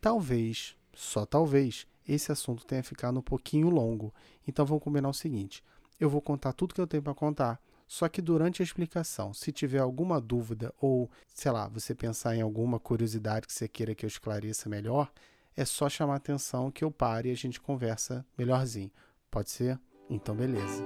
talvez, só talvez, esse assunto tenha ficado um pouquinho longo. Então vamos combinar o seguinte: eu vou contar tudo que eu tenho para contar. Só que durante a explicação, se tiver alguma dúvida ou, sei lá, você pensar em alguma curiosidade que você queira que eu esclareça melhor, é só chamar atenção que eu pare e a gente conversa melhorzinho. Pode ser? Então, beleza.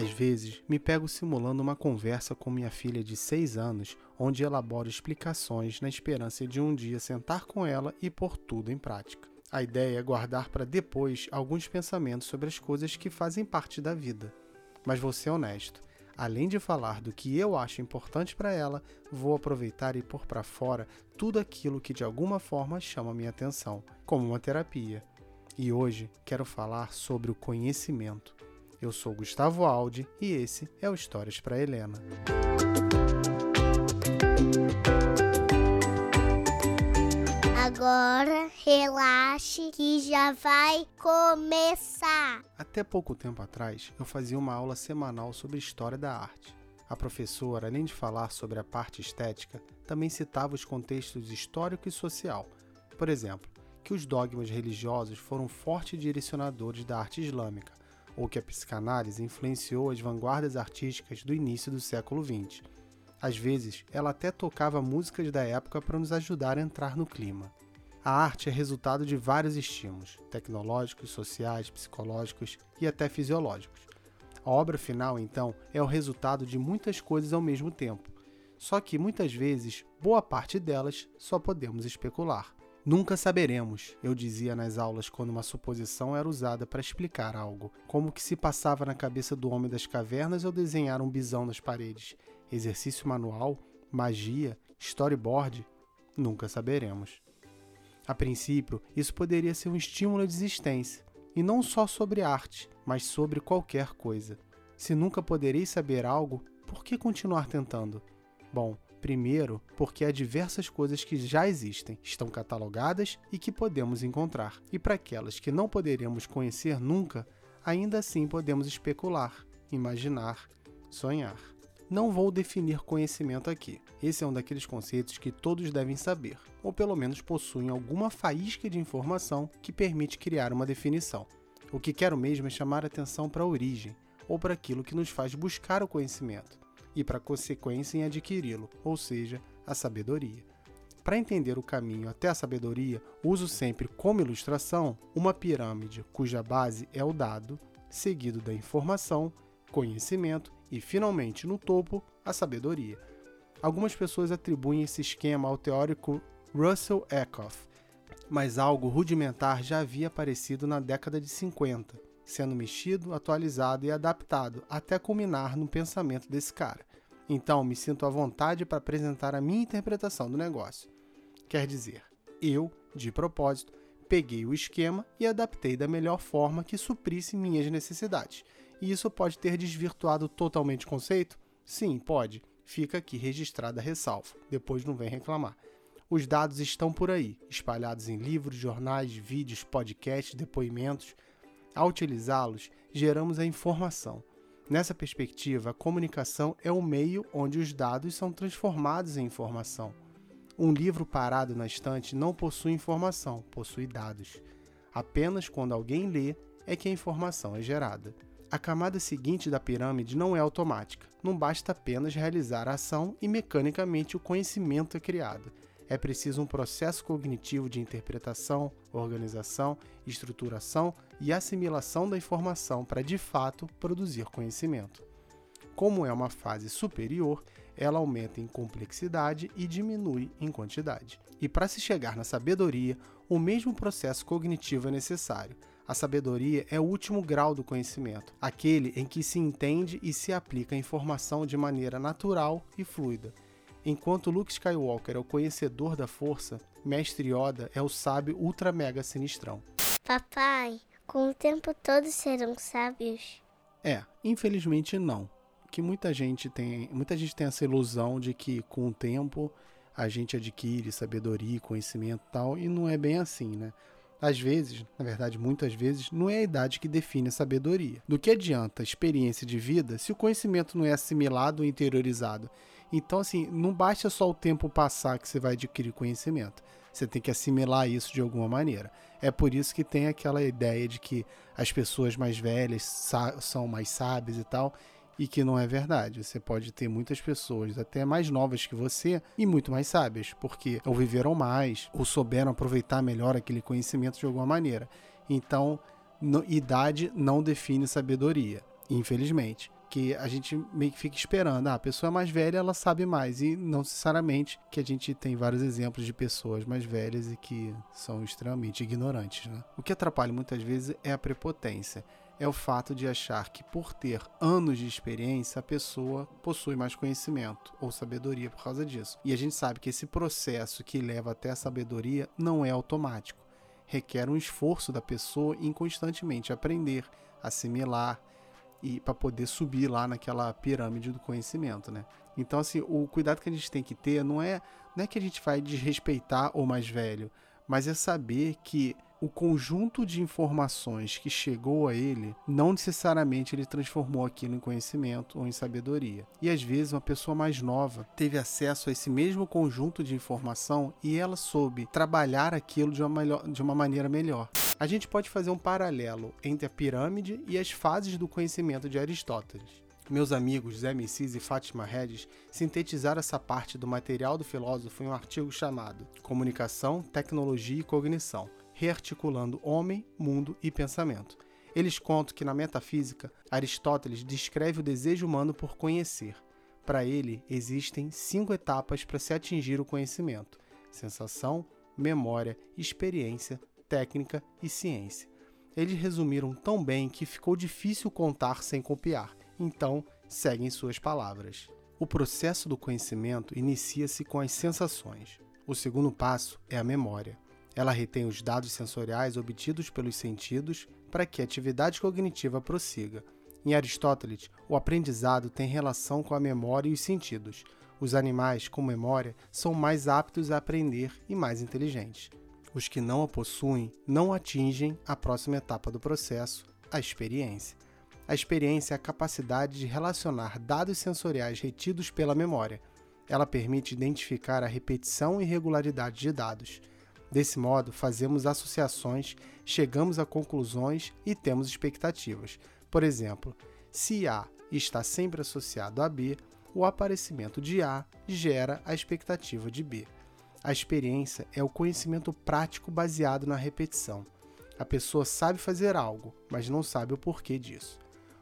Às vezes, me pego simulando uma conversa com minha filha de 6 anos, onde elaboro explicações na esperança de um dia sentar com ela e pôr tudo em prática. A ideia é guardar para depois alguns pensamentos sobre as coisas que fazem parte da vida. Mas vou ser honesto, além de falar do que eu acho importante para ela, vou aproveitar e pôr para fora tudo aquilo que de alguma forma chama minha atenção, como uma terapia. E hoje quero falar sobre o conhecimento. Eu sou Gustavo Aldi e esse é o Histórias para Helena. Agora relaxe que já vai começar. Até pouco tempo atrás, eu fazia uma aula semanal sobre história da arte. A professora, além de falar sobre a parte estética, também citava os contextos histórico e social. Por exemplo, que os dogmas religiosos foram fortes direcionadores da arte islâmica, ou que a psicanálise influenciou as vanguardas artísticas do início do século XX às vezes, ela até tocava músicas da época para nos ajudar a entrar no clima. A arte é resultado de vários estímulos, tecnológicos, sociais, psicológicos e até fisiológicos. A obra final, então, é o resultado de muitas coisas ao mesmo tempo. Só que muitas vezes, boa parte delas só podemos especular. Nunca saberemos, eu dizia nas aulas quando uma suposição era usada para explicar algo, como que se passava na cabeça do homem das cavernas ao desenhar um bisão nas paredes. Exercício manual, magia, storyboard, nunca saberemos. A princípio, isso poderia ser um estímulo de existência, e não só sobre arte, mas sobre qualquer coisa. Se nunca podereis saber algo, por que continuar tentando? Bom, Primeiro, porque há diversas coisas que já existem, estão catalogadas e que podemos encontrar. E para aquelas que não poderemos conhecer nunca, ainda assim podemos especular, imaginar, sonhar. Não vou definir conhecimento aqui. Esse é um daqueles conceitos que todos devem saber, ou pelo menos possuem alguma faísca de informação que permite criar uma definição. O que quero mesmo é chamar atenção para a origem, ou para aquilo que nos faz buscar o conhecimento e para consequência em adquiri-lo, ou seja, a sabedoria. Para entender o caminho até a sabedoria, uso sempre como ilustração uma pirâmide cuja base é o dado, seguido da informação, conhecimento e, finalmente, no topo, a sabedoria. Algumas pessoas atribuem esse esquema ao teórico Russell Eckhoff, mas algo rudimentar já havia aparecido na década de 50 sendo mexido, atualizado e adaptado até culminar no pensamento desse cara. Então, me sinto à vontade para apresentar a minha interpretação do negócio. Quer dizer, eu, de propósito, peguei o esquema e adaptei da melhor forma que suprisse minhas necessidades. E isso pode ter desvirtuado totalmente o conceito? Sim, pode. Fica aqui registrada a ressalva. Depois não vem reclamar. Os dados estão por aí, espalhados em livros, jornais, vídeos, podcasts, depoimentos. Ao utilizá-los, geramos a informação. Nessa perspectiva, a comunicação é o meio onde os dados são transformados em informação. Um livro parado na estante não possui informação, possui dados. Apenas quando alguém lê é que a informação é gerada. A camada seguinte da pirâmide não é automática, não basta apenas realizar a ação e mecanicamente o conhecimento é criado é preciso um processo cognitivo de interpretação, organização, estruturação e assimilação da informação para de fato produzir conhecimento. Como é uma fase superior, ela aumenta em complexidade e diminui em quantidade. E para se chegar na sabedoria, o mesmo processo cognitivo é necessário. A sabedoria é o último grau do conhecimento, aquele em que se entende e se aplica a informação de maneira natural e fluida Enquanto Luke Skywalker é o conhecedor da força, Mestre Yoda é o sábio ultra mega sinistrão. Papai, com o tempo todos serão sábios? É, infelizmente não. Que muita gente tem, muita gente tem essa ilusão de que com o tempo a gente adquire sabedoria, conhecimento e tal, e não é bem assim, né? Às vezes, na verdade, muitas vezes, não é a idade que define a sabedoria. Do que adianta a experiência de vida se o conhecimento não é assimilado ou interiorizado? Então, assim, não basta só o tempo passar que você vai adquirir conhecimento. Você tem que assimilar isso de alguma maneira. É por isso que tem aquela ideia de que as pessoas mais velhas são mais sábias e tal, e que não é verdade. Você pode ter muitas pessoas até mais novas que você e muito mais sábias, porque ou viveram mais, ou souberam aproveitar melhor aquele conhecimento de alguma maneira. Então, no, idade não define sabedoria, infelizmente que a gente meio que fica esperando. Ah, a pessoa mais velha, ela sabe mais. E não necessariamente que a gente tem vários exemplos de pessoas mais velhas e que são extremamente ignorantes. Né? O que atrapalha muitas vezes é a prepotência. É o fato de achar que por ter anos de experiência, a pessoa possui mais conhecimento ou sabedoria por causa disso. E a gente sabe que esse processo que leva até a sabedoria não é automático. Requer um esforço da pessoa em constantemente aprender, assimilar, e para poder subir lá naquela pirâmide do conhecimento, né? Então assim, o cuidado que a gente tem que ter não é não é que a gente vai desrespeitar o mais velho, mas é saber que o conjunto de informações que chegou a ele, não necessariamente ele transformou aquilo em conhecimento ou em sabedoria. E às vezes uma pessoa mais nova teve acesso a esse mesmo conjunto de informação e ela soube trabalhar aquilo de uma, melhor, de uma maneira melhor. A gente pode fazer um paralelo entre a pirâmide e as fases do conhecimento de Aristóteles. Meus amigos Zé Messis e Fátima Regis sintetizaram essa parte do material do filósofo em um artigo chamado Comunicação, Tecnologia e Cognição rearticulando homem, mundo e pensamento. Eles contam que na metafísica, Aristóteles descreve o desejo humano por conhecer. Para ele, existem cinco etapas para se atingir o conhecimento: sensação, memória, experiência, técnica e ciência. Eles resumiram tão bem que ficou difícil contar sem copiar, então seguem suas palavras. O processo do conhecimento inicia-se com as sensações. O segundo passo é a memória. Ela retém os dados sensoriais obtidos pelos sentidos para que a atividade cognitiva prossiga. Em Aristóteles, o aprendizado tem relação com a memória e os sentidos. Os animais com memória são mais aptos a aprender e mais inteligentes. Os que não a possuem não atingem a próxima etapa do processo, a experiência. A experiência é a capacidade de relacionar dados sensoriais retidos pela memória. Ela permite identificar a repetição e regularidade de dados. Desse modo, fazemos associações, chegamos a conclusões e temos expectativas. Por exemplo, se A está sempre associado a B, o aparecimento de A gera a expectativa de B. A experiência é o conhecimento prático baseado na repetição. A pessoa sabe fazer algo, mas não sabe o porquê disso.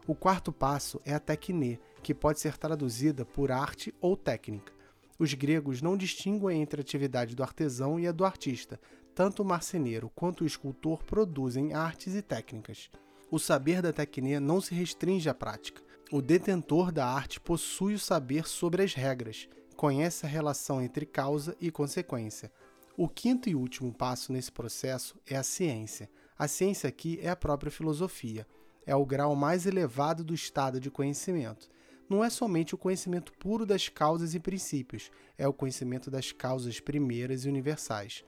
O quarto passo é a tecne, que pode ser traduzida por arte ou técnica. Os gregos não distinguem entre a atividade do artesão e a do artista. Tanto o marceneiro quanto o escultor produzem artes e técnicas. O saber da técnica não se restringe à prática. O detentor da arte possui o saber sobre as regras, conhece a relação entre causa e consequência. O quinto e último passo nesse processo é a ciência. A ciência aqui é a própria filosofia. É o grau mais elevado do estado de conhecimento não é somente o conhecimento puro das causas e princípios, é o conhecimento das causas primeiras e universais.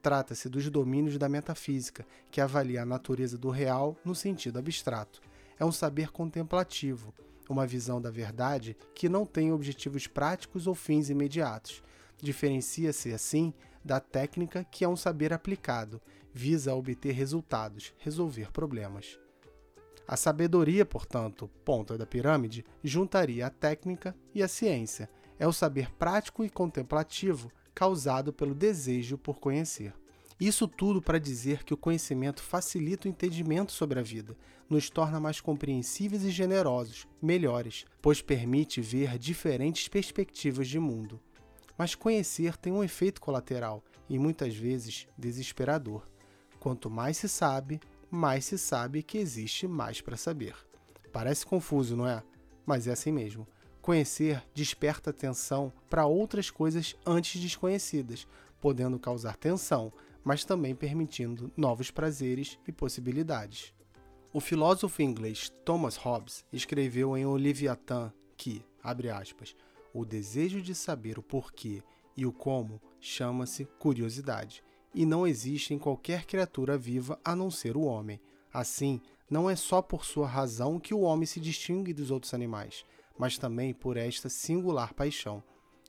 Trata-se dos domínios da metafísica, que avalia a natureza do real no sentido abstrato. É um saber contemplativo, uma visão da verdade que não tem objetivos práticos ou fins imediatos. Diferencia-se, assim, da técnica, que é um saber aplicado, visa obter resultados, resolver problemas. A sabedoria, portanto, ponta da pirâmide, juntaria a técnica e a ciência. É o saber prático e contemplativo causado pelo desejo por conhecer. Isso tudo para dizer que o conhecimento facilita o entendimento sobre a vida, nos torna mais compreensíveis e generosos, melhores, pois permite ver diferentes perspectivas de mundo. Mas conhecer tem um efeito colateral e muitas vezes desesperador. Quanto mais se sabe, mais se sabe que existe mais para saber. Parece confuso, não é? Mas é assim mesmo. Conhecer desperta atenção para outras coisas antes desconhecidas, podendo causar tensão, mas também permitindo novos prazeres e possibilidades. O filósofo inglês Thomas Hobbes escreveu em O que, abre aspas, o desejo de saber o porquê e o como chama-se curiosidade e não existe em qualquer criatura viva a não ser o homem. Assim, não é só por sua razão que o homem se distingue dos outros animais, mas também por esta singular paixão.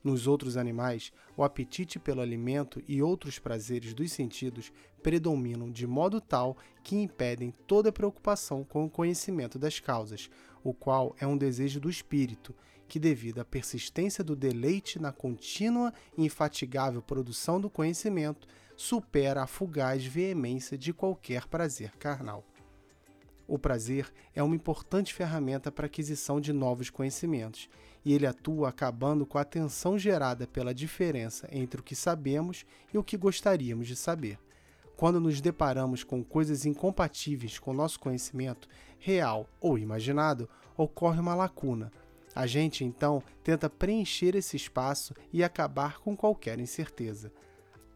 Nos outros animais, o apetite pelo alimento e outros prazeres dos sentidos predominam de modo tal que impedem toda preocupação com o conhecimento das causas, o qual é um desejo do espírito, que, devido à persistência do deleite na contínua e infatigável produção do conhecimento, supera a fugaz veemência de qualquer prazer carnal. O prazer é uma importante ferramenta para a aquisição de novos conhecimentos, e ele atua acabando com a tensão gerada pela diferença entre o que sabemos e o que gostaríamos de saber. Quando nos deparamos com coisas incompatíveis com nosso conhecimento, real ou imaginado, ocorre uma lacuna. A gente então tenta preencher esse espaço e acabar com qualquer incerteza.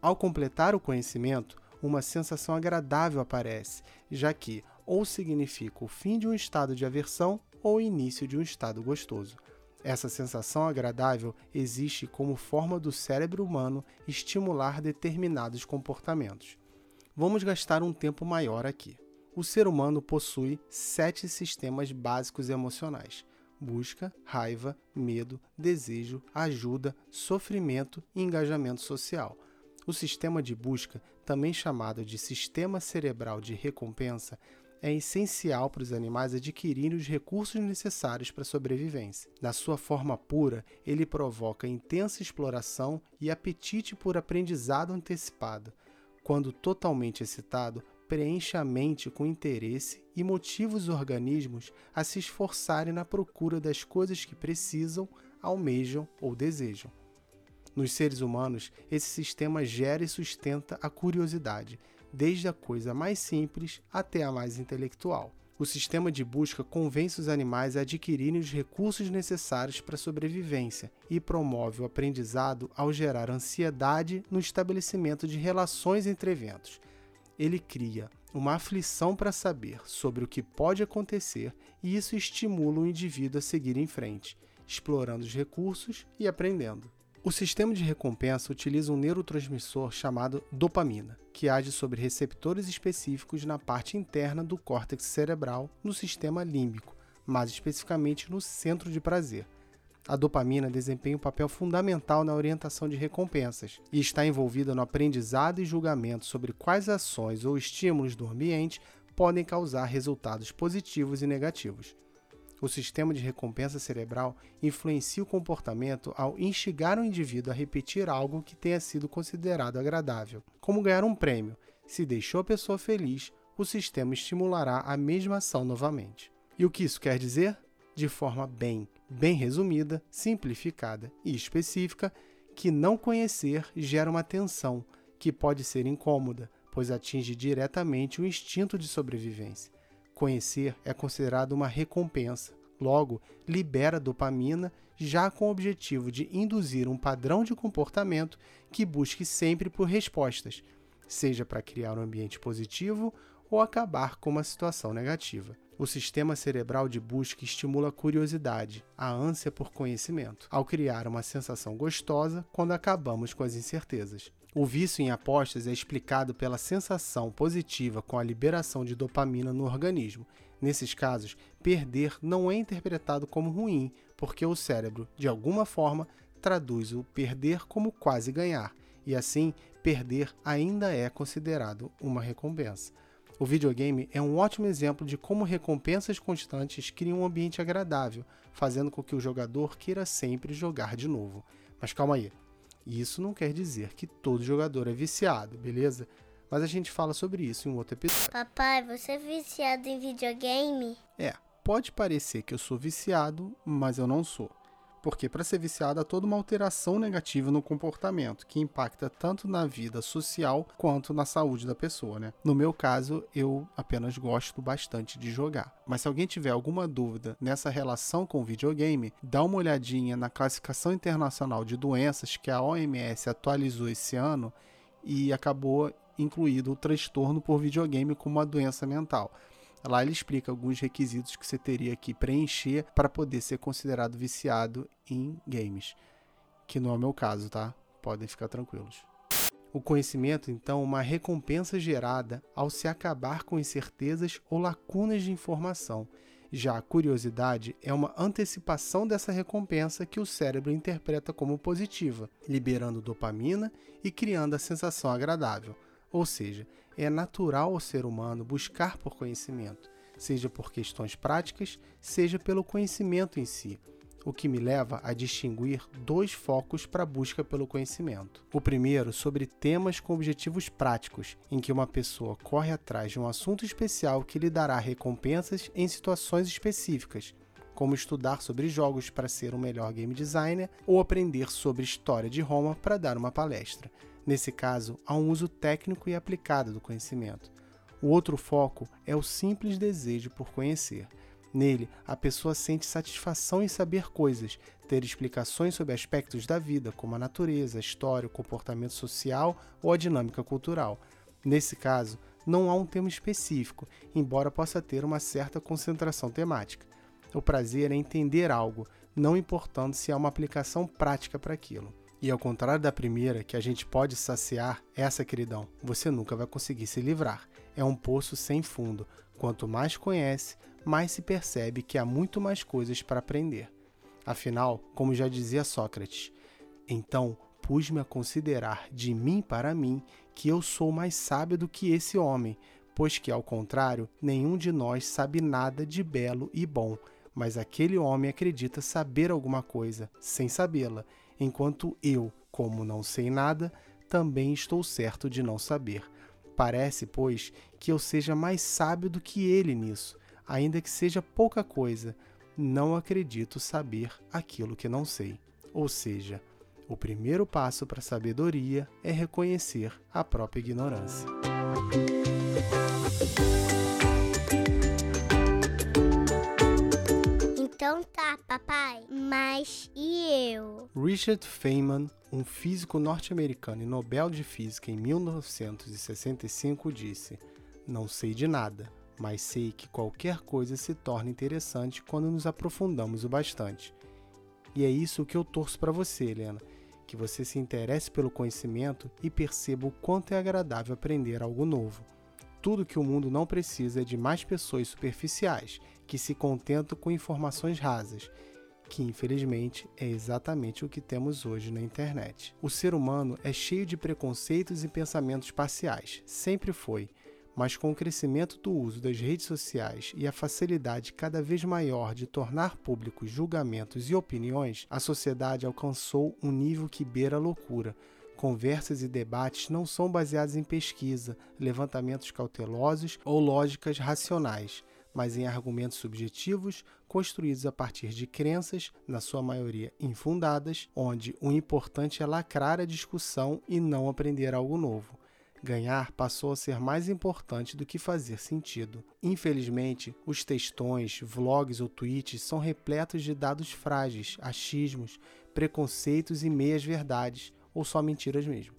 Ao completar o conhecimento, uma sensação agradável aparece, já que ou significa o fim de um estado de aversão ou o início de um estado gostoso. Essa sensação agradável existe como forma do cérebro humano estimular determinados comportamentos. Vamos gastar um tempo maior aqui. O ser humano possui sete sistemas básicos emocionais: busca, raiva, medo, desejo, ajuda, sofrimento e engajamento social. O sistema de busca, também chamado de sistema cerebral de recompensa, é essencial para os animais adquirirem os recursos necessários para a sobrevivência. Na sua forma pura, ele provoca intensa exploração e apetite por aprendizado antecipado. Quando totalmente excitado, preenche a mente com interesse e motiva os organismos a se esforçarem na procura das coisas que precisam, almejam ou desejam. Nos seres humanos, esse sistema gera e sustenta a curiosidade, desde a coisa mais simples até a mais intelectual. O sistema de busca convence os animais a adquirirem os recursos necessários para a sobrevivência e promove o aprendizado ao gerar ansiedade no estabelecimento de relações entre eventos. Ele cria uma aflição para saber sobre o que pode acontecer e isso estimula o indivíduo a seguir em frente, explorando os recursos e aprendendo. O sistema de recompensa utiliza um neurotransmissor chamado dopamina, que age sobre receptores específicos na parte interna do córtex cerebral, no sistema límbico, mais especificamente no centro de prazer. A dopamina desempenha um papel fundamental na orientação de recompensas e está envolvida no aprendizado e julgamento sobre quais ações ou estímulos do ambiente podem causar resultados positivos e negativos. O sistema de recompensa cerebral influencia o comportamento ao instigar o indivíduo a repetir algo que tenha sido considerado agradável, como ganhar um prêmio. Se deixou a pessoa feliz, o sistema estimulará a mesma ação novamente. E o que isso quer dizer? De forma bem, bem resumida, simplificada e específica, que não conhecer gera uma tensão que pode ser incômoda, pois atinge diretamente o instinto de sobrevivência. Conhecer é considerado uma recompensa, logo, libera dopamina, já com o objetivo de induzir um padrão de comportamento que busque sempre por respostas, seja para criar um ambiente positivo ou acabar com uma situação negativa. O sistema cerebral de busca estimula a curiosidade, a ânsia por conhecimento, ao criar uma sensação gostosa quando acabamos com as incertezas. O vício em apostas é explicado pela sensação positiva com a liberação de dopamina no organismo. Nesses casos, perder não é interpretado como ruim, porque o cérebro, de alguma forma, traduz o perder como quase ganhar, e assim, perder ainda é considerado uma recompensa. O videogame é um ótimo exemplo de como recompensas constantes criam um ambiente agradável, fazendo com que o jogador queira sempre jogar de novo. Mas calma aí, isso não quer dizer que todo jogador é viciado, beleza? Mas a gente fala sobre isso em um outro episódio. Papai, você é viciado em videogame? É, pode parecer que eu sou viciado, mas eu não sou. Porque para ser viciado há toda uma alteração negativa no comportamento, que impacta tanto na vida social quanto na saúde da pessoa, né? No meu caso, eu apenas gosto bastante de jogar. Mas se alguém tiver alguma dúvida nessa relação com o videogame, dá uma olhadinha na classificação internacional de doenças que a OMS atualizou esse ano e acabou incluído o transtorno por videogame como uma doença mental. Lá ele explica alguns requisitos que você teria que preencher para poder ser considerado viciado em games, que não é o meu caso, tá? Podem ficar tranquilos. O conhecimento, então, é uma recompensa gerada ao se acabar com incertezas ou lacunas de informação. Já a curiosidade é uma antecipação dessa recompensa que o cérebro interpreta como positiva, liberando dopamina e criando a sensação agradável. Ou seja, é natural ao ser humano buscar por conhecimento, seja por questões práticas, seja pelo conhecimento em si o que me leva a distinguir dois focos para a busca pelo conhecimento. O primeiro sobre temas com objetivos práticos, em que uma pessoa corre atrás de um assunto especial que lhe dará recompensas em situações específicas, como estudar sobre jogos para ser um melhor game designer ou aprender sobre história de Roma para dar uma palestra. Nesse caso, há um uso técnico e aplicado do conhecimento. O outro foco é o simples desejo por conhecer. Nele, a pessoa sente satisfação em saber coisas, ter explicações sobre aspectos da vida, como a natureza, a história, o comportamento social ou a dinâmica cultural. Nesse caso, não há um tema específico, embora possa ter uma certa concentração temática. O prazer é entender algo, não importando se há uma aplicação prática para aquilo. E ao contrário da primeira, que a gente pode saciar, essa, queridão, você nunca vai conseguir se livrar. É um poço sem fundo. Quanto mais conhece, mais se percebe que há muito mais coisas para aprender. Afinal, como já dizia Sócrates, então pus-me a considerar de mim para mim que eu sou mais sábio do que esse homem, pois que, ao contrário, nenhum de nós sabe nada de belo e bom, mas aquele homem acredita saber alguma coisa, sem sabê-la, enquanto eu, como não sei nada, também estou certo de não saber. Parece, pois, que eu seja mais sábio do que ele nisso, ainda que seja pouca coisa, não acredito saber aquilo que não sei. Ou seja, o primeiro passo para a sabedoria é reconhecer a própria ignorância. Papai. Mas e eu? Richard Feynman, um físico norte-americano e Nobel de Física em 1965, disse: Não sei de nada, mas sei que qualquer coisa se torna interessante quando nos aprofundamos o bastante. E é isso que eu torço para você, Helena, que você se interesse pelo conhecimento e perceba o quanto é agradável aprender algo novo. Tudo que o mundo não precisa é de mais pessoas superficiais, que se contentam com informações rasas, que infelizmente é exatamente o que temos hoje na internet. O ser humano é cheio de preconceitos e pensamentos parciais, sempre foi mas com o crescimento do uso das redes sociais e a facilidade cada vez maior de tornar públicos julgamentos e opiniões, a sociedade alcançou um nível que beira a loucura. Conversas e debates não são baseados em pesquisa, levantamentos cautelosos ou lógicas racionais, mas em argumentos subjetivos construídos a partir de crenças, na sua maioria infundadas, onde o importante é lacrar a discussão e não aprender algo novo. Ganhar passou a ser mais importante do que fazer sentido. Infelizmente, os textões, vlogs ou tweets são repletos de dados frágeis, achismos, preconceitos e meias-verdades, ou só mentiras mesmo.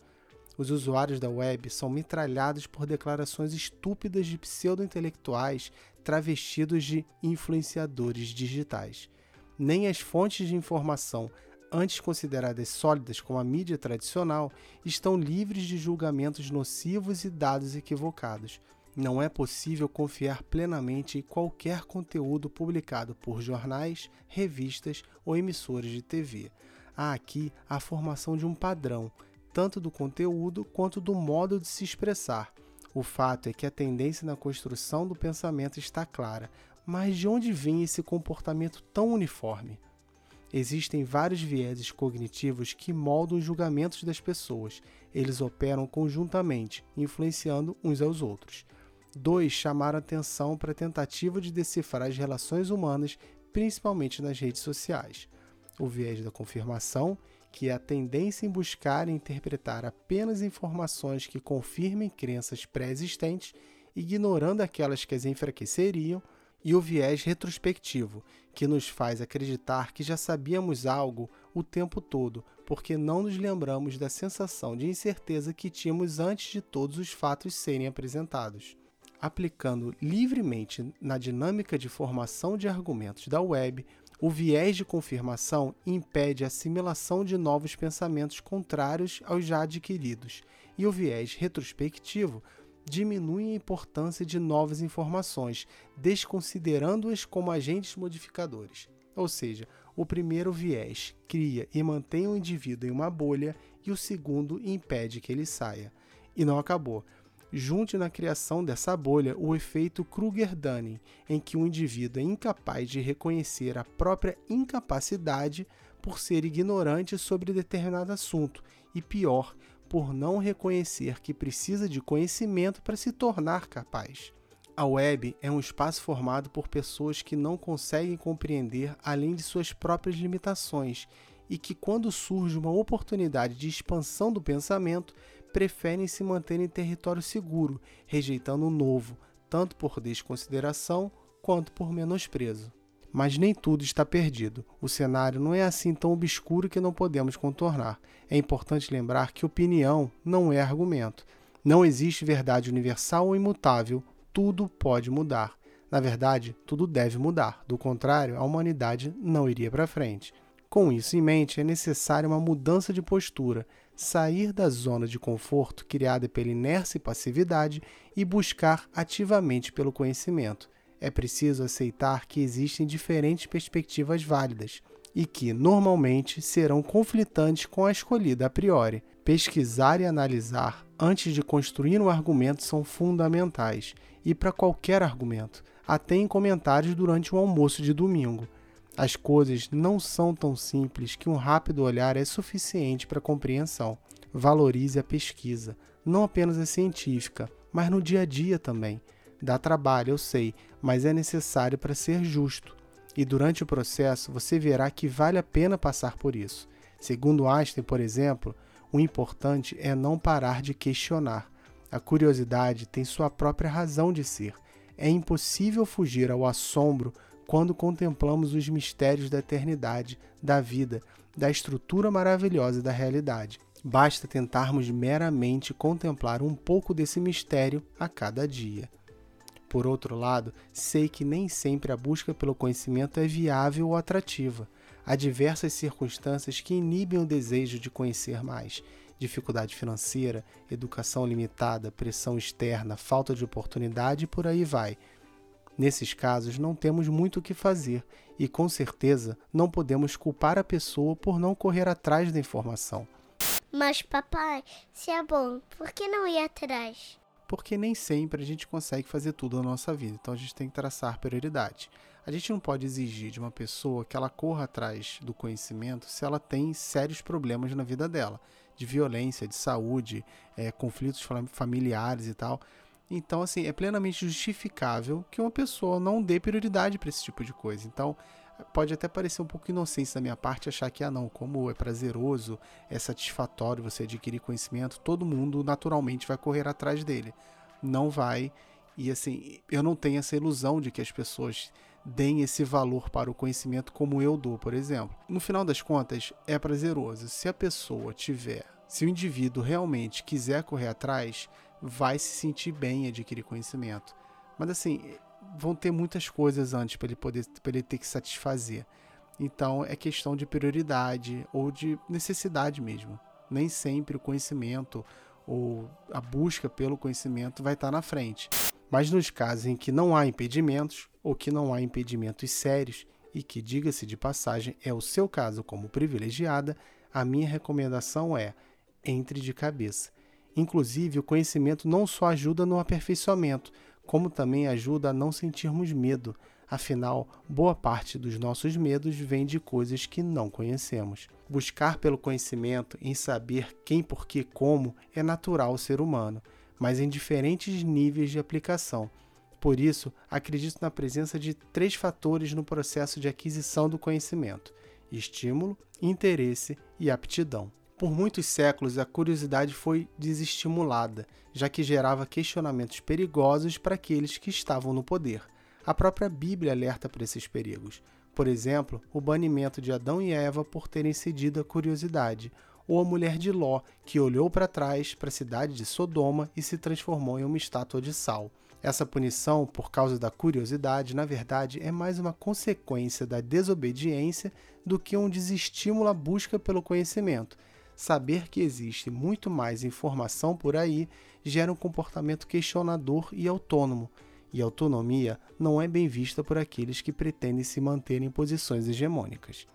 Os usuários da web são metralhados por declarações estúpidas de pseudo-intelectuais travestidos de influenciadores digitais. Nem as fontes de informação antes consideradas sólidas como a mídia tradicional, estão livres de julgamentos nocivos e dados equivocados. Não é possível confiar plenamente em qualquer conteúdo publicado por jornais, revistas ou emissoras de TV. Há aqui a formação de um padrão, tanto do conteúdo quanto do modo de se expressar. O fato é que a tendência na construção do pensamento está clara, mas de onde vem esse comportamento tão uniforme? Existem vários vieses cognitivos que moldam os julgamentos das pessoas. Eles operam conjuntamente, influenciando uns aos outros. Dois chamaram atenção para a tentativa de decifrar as relações humanas, principalmente nas redes sociais. O viés da confirmação, que é a tendência em buscar e interpretar apenas informações que confirmem crenças pré-existentes, ignorando aquelas que as enfraqueceriam, e o viés retrospectivo, que nos faz acreditar que já sabíamos algo o tempo todo, porque não nos lembramos da sensação de incerteza que tínhamos antes de todos os fatos serem apresentados. Aplicando livremente na dinâmica de formação de argumentos da web, o viés de confirmação impede a assimilação de novos pensamentos contrários aos já adquiridos, e o viés retrospectivo diminuem a importância de novas informações, desconsiderando-as como agentes modificadores. Ou seja, o primeiro viés cria e mantém o indivíduo em uma bolha e o segundo impede que ele saia. E não acabou. Junte na criação dessa bolha o efeito Kruger-Dunning, em que o indivíduo é incapaz de reconhecer a própria incapacidade por ser ignorante sobre determinado assunto e, pior, por não reconhecer que precisa de conhecimento para se tornar capaz. A web é um espaço formado por pessoas que não conseguem compreender além de suas próprias limitações e que, quando surge uma oportunidade de expansão do pensamento, preferem se manter em território seguro, rejeitando o novo, tanto por desconsideração quanto por menosprezo. Mas nem tudo está perdido. O cenário não é assim tão obscuro que não podemos contornar. É importante lembrar que opinião não é argumento. Não existe verdade universal ou imutável. Tudo pode mudar. Na verdade, tudo deve mudar. Do contrário, a humanidade não iria para frente. Com isso em mente, é necessária uma mudança de postura, sair da zona de conforto criada pela inércia e passividade e buscar ativamente pelo conhecimento é preciso aceitar que existem diferentes perspectivas válidas e que, normalmente, serão conflitantes com a escolhida a priori. Pesquisar e analisar antes de construir um argumento são fundamentais, e para qualquer argumento, até em comentários durante um almoço de domingo. As coisas não são tão simples que um rápido olhar é suficiente para compreensão. Valorize a pesquisa, não apenas a científica, mas no dia a dia também. Dá trabalho, eu sei, mas é necessário para ser justo. E durante o processo você verá que vale a pena passar por isso. Segundo Einstein, por exemplo, o importante é não parar de questionar. A curiosidade tem sua própria razão de ser. É impossível fugir ao assombro quando contemplamos os mistérios da eternidade, da vida, da estrutura maravilhosa da realidade. Basta tentarmos meramente contemplar um pouco desse mistério a cada dia. Por outro lado, sei que nem sempre a busca pelo conhecimento é viável ou atrativa. Há diversas circunstâncias que inibem o desejo de conhecer mais. Dificuldade financeira, educação limitada, pressão externa, falta de oportunidade e por aí vai. Nesses casos, não temos muito o que fazer e, com certeza, não podemos culpar a pessoa por não correr atrás da informação. Mas, papai, se é bom, por que não ir atrás? porque nem sempre a gente consegue fazer tudo na nossa vida. Então a gente tem que traçar prioridade. A gente não pode exigir de uma pessoa que ela corra atrás do conhecimento se ela tem sérios problemas na vida dela, de violência, de saúde, é, conflitos familiares e tal. Então, assim, é plenamente justificável que uma pessoa não dê prioridade para esse tipo de coisa. Então, pode até parecer um pouco inocência da minha parte achar que, ah, não, como é prazeroso, é satisfatório você adquirir conhecimento, todo mundo naturalmente vai correr atrás dele. Não vai. E assim, eu não tenho essa ilusão de que as pessoas deem esse valor para o conhecimento como eu dou, por exemplo. No final das contas, é prazeroso. Se a pessoa tiver, se o indivíduo realmente quiser correr atrás, vai se sentir bem em adquirir conhecimento. Mas assim, vão ter muitas coisas antes para ele poder pra ele ter que satisfazer. Então é questão de prioridade ou de necessidade mesmo. Nem sempre o conhecimento ou a busca pelo conhecimento vai estar na frente. Mas nos casos em que não há impedimentos ou que não há impedimentos sérios e que, diga-se de passagem, é o seu caso como privilegiada, a minha recomendação é entre de cabeça. Inclusive, o conhecimento não só ajuda no aperfeiçoamento, como também ajuda a não sentirmos medo, afinal, boa parte dos nossos medos vem de coisas que não conhecemos. Buscar pelo conhecimento em saber quem, por que, como é natural ao ser humano, mas em diferentes níveis de aplicação. Por isso, acredito na presença de três fatores no processo de aquisição do conhecimento: estímulo, interesse e aptidão. Por muitos séculos, a curiosidade foi desestimulada, já que gerava questionamentos perigosos para aqueles que estavam no poder. A própria Bíblia alerta para esses perigos. Por exemplo, o banimento de Adão e Eva por terem cedido à curiosidade, ou a mulher de Ló, que olhou para trás para a cidade de Sodoma e se transformou em uma estátua de sal. Essa punição, por causa da curiosidade, na verdade, é mais uma consequência da desobediência do que um desestímulo à busca pelo conhecimento Saber que existe muito mais informação por aí gera um comportamento questionador e autônomo, e autonomia não é bem vista por aqueles que pretendem se manter em posições hegemônicas.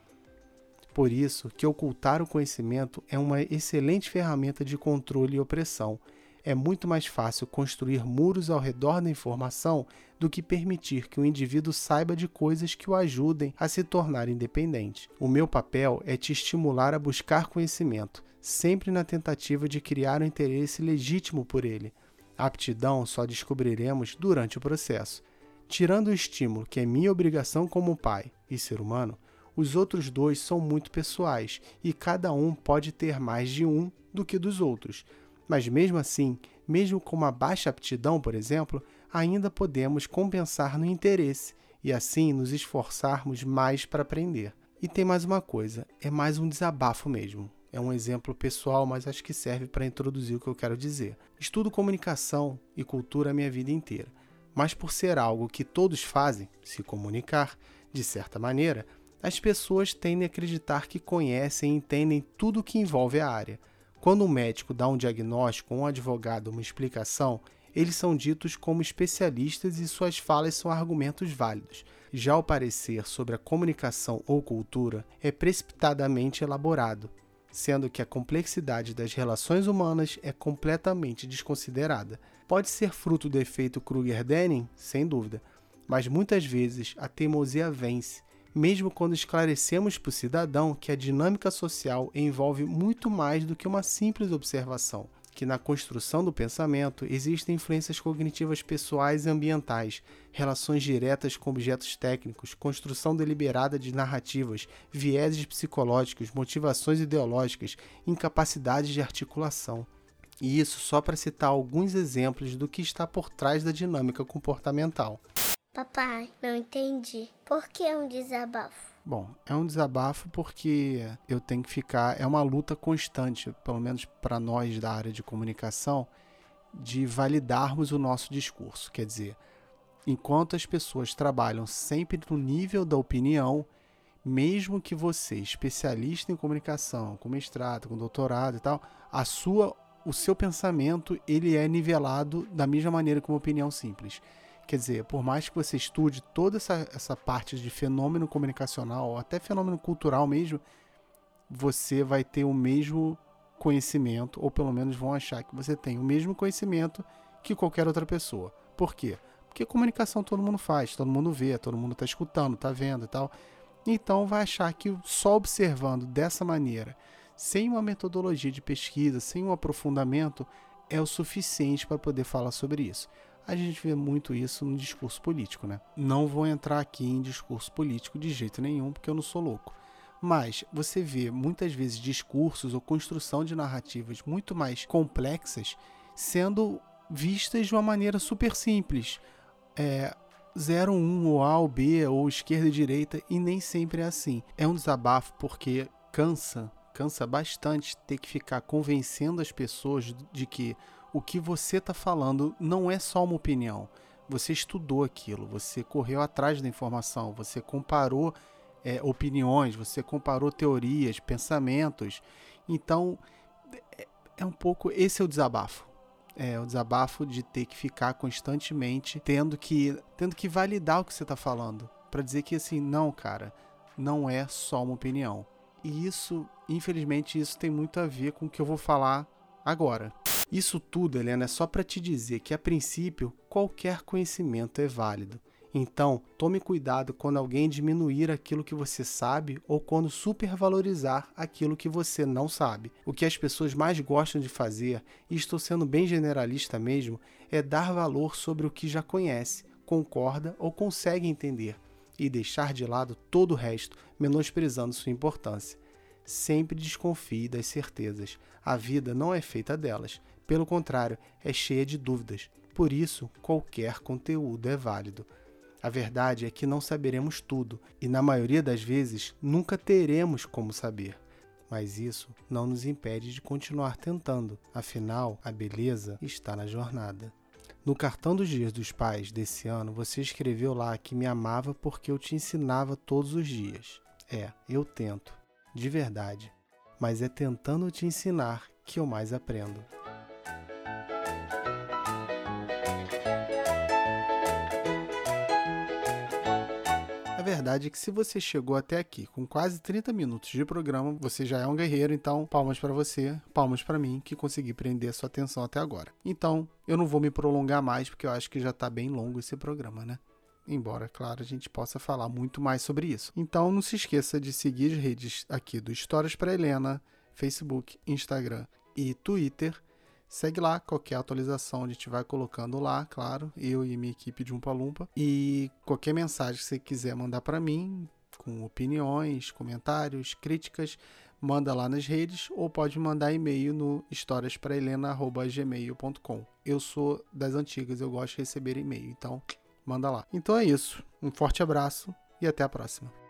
Por isso que ocultar o conhecimento é uma excelente ferramenta de controle e opressão. É muito mais fácil construir muros ao redor da informação do que permitir que o indivíduo saiba de coisas que o ajudem a se tornar independente. O meu papel é te estimular a buscar conhecimento, sempre na tentativa de criar um interesse legítimo por ele. A aptidão só descobriremos durante o processo. Tirando o estímulo que é minha obrigação como pai e ser humano, os outros dois são muito pessoais e cada um pode ter mais de um do que dos outros. Mas mesmo assim, mesmo com uma baixa aptidão, por exemplo, ainda podemos compensar no interesse e assim nos esforçarmos mais para aprender. E tem mais uma coisa: é mais um desabafo mesmo. É um exemplo pessoal, mas acho que serve para introduzir o que eu quero dizer. Estudo comunicação e cultura a minha vida inteira, mas por ser algo que todos fazem, se comunicar, de certa maneira, as pessoas tendem a acreditar que conhecem e entendem tudo o que envolve a área. Quando um médico dá um diagnóstico ou um advogado uma explicação, eles são ditos como especialistas e suas falas são argumentos válidos. Já o parecer sobre a comunicação ou cultura é precipitadamente elaborado, sendo que a complexidade das relações humanas é completamente desconsiderada. Pode ser fruto do efeito Kruger-Denning, sem dúvida, mas muitas vezes a teimosia vence mesmo quando esclarecemos para o cidadão que a dinâmica social envolve muito mais do que uma simples observação, que na construção do pensamento existem influências cognitivas pessoais e ambientais, relações diretas com objetos técnicos, construção deliberada de narrativas, vieses psicológicos, motivações ideológicas, incapacidades de articulação. E isso só para citar alguns exemplos do que está por trás da dinâmica comportamental. Papai, não entendi. Por que é um desabafo? Bom, é um desabafo porque eu tenho que ficar. É uma luta constante, pelo menos para nós da área de comunicação, de validarmos o nosso discurso. Quer dizer, enquanto as pessoas trabalham sempre no nível da opinião, mesmo que você, especialista em comunicação, com mestrado, com doutorado e tal, a sua, o seu pensamento ele é nivelado da mesma maneira que uma opinião simples. Quer dizer, por mais que você estude toda essa, essa parte de fenômeno comunicacional, até fenômeno cultural mesmo, você vai ter o mesmo conhecimento, ou pelo menos vão achar que você tem o mesmo conhecimento que qualquer outra pessoa. Por quê? Porque comunicação todo mundo faz, todo mundo vê, todo mundo está escutando, está vendo e tal. Então vai achar que só observando dessa maneira, sem uma metodologia de pesquisa, sem um aprofundamento, é o suficiente para poder falar sobre isso a gente vê muito isso no discurso político, né? Não vou entrar aqui em discurso político de jeito nenhum, porque eu não sou louco. Mas você vê muitas vezes discursos ou construção de narrativas muito mais complexas sendo vistas de uma maneira super simples. É 0, 1, ou A ou B, ou esquerda e direita, e nem sempre é assim. É um desabafo porque cansa, cansa bastante ter que ficar convencendo as pessoas de que o que você está falando não é só uma opinião. Você estudou aquilo, você correu atrás da informação, você comparou é, opiniões, você comparou teorias, pensamentos. Então, é, é um pouco. Esse é o desabafo. É o desabafo de ter que ficar constantemente tendo que, tendo que validar o que você está falando. para dizer que, assim, não, cara, não é só uma opinião. E isso, infelizmente, isso tem muito a ver com o que eu vou falar agora. Isso tudo, Helena, é só para te dizer que, a princípio, qualquer conhecimento é válido. Então, tome cuidado quando alguém diminuir aquilo que você sabe ou quando supervalorizar aquilo que você não sabe. O que as pessoas mais gostam de fazer, e estou sendo bem generalista mesmo, é dar valor sobre o que já conhece, concorda ou consegue entender, e deixar de lado todo o resto, menosprezando sua importância. Sempre desconfie das certezas. A vida não é feita delas. Pelo contrário, é cheia de dúvidas. Por isso, qualquer conteúdo é válido. A verdade é que não saberemos tudo e, na maioria das vezes, nunca teremos como saber. Mas isso não nos impede de continuar tentando, afinal, a beleza está na jornada. No cartão dos dias dos pais desse ano, você escreveu lá que me amava porque eu te ensinava todos os dias. É, eu tento, de verdade. mas é tentando te ensinar que eu mais aprendo. Verdade é que se você chegou até aqui com quase 30 minutos de programa, você já é um guerreiro, então palmas para você, palmas para mim que consegui prender a sua atenção até agora. Então, eu não vou me prolongar mais porque eu acho que já está bem longo esse programa, né? embora, claro, a gente possa falar muito mais sobre isso. Então, não se esqueça de seguir as redes aqui do Histórias para Helena, Facebook, Instagram e Twitter. Segue lá, qualquer atualização a gente vai colocando lá, claro, eu e minha equipe de Umpa Lumpa. E qualquer mensagem que você quiser mandar para mim, com opiniões, comentários, críticas, manda lá nas redes ou pode mandar e-mail no historiasprahelena.gmail.com. Eu sou das antigas, eu gosto de receber e-mail, então manda lá. Então é isso. Um forte abraço e até a próxima.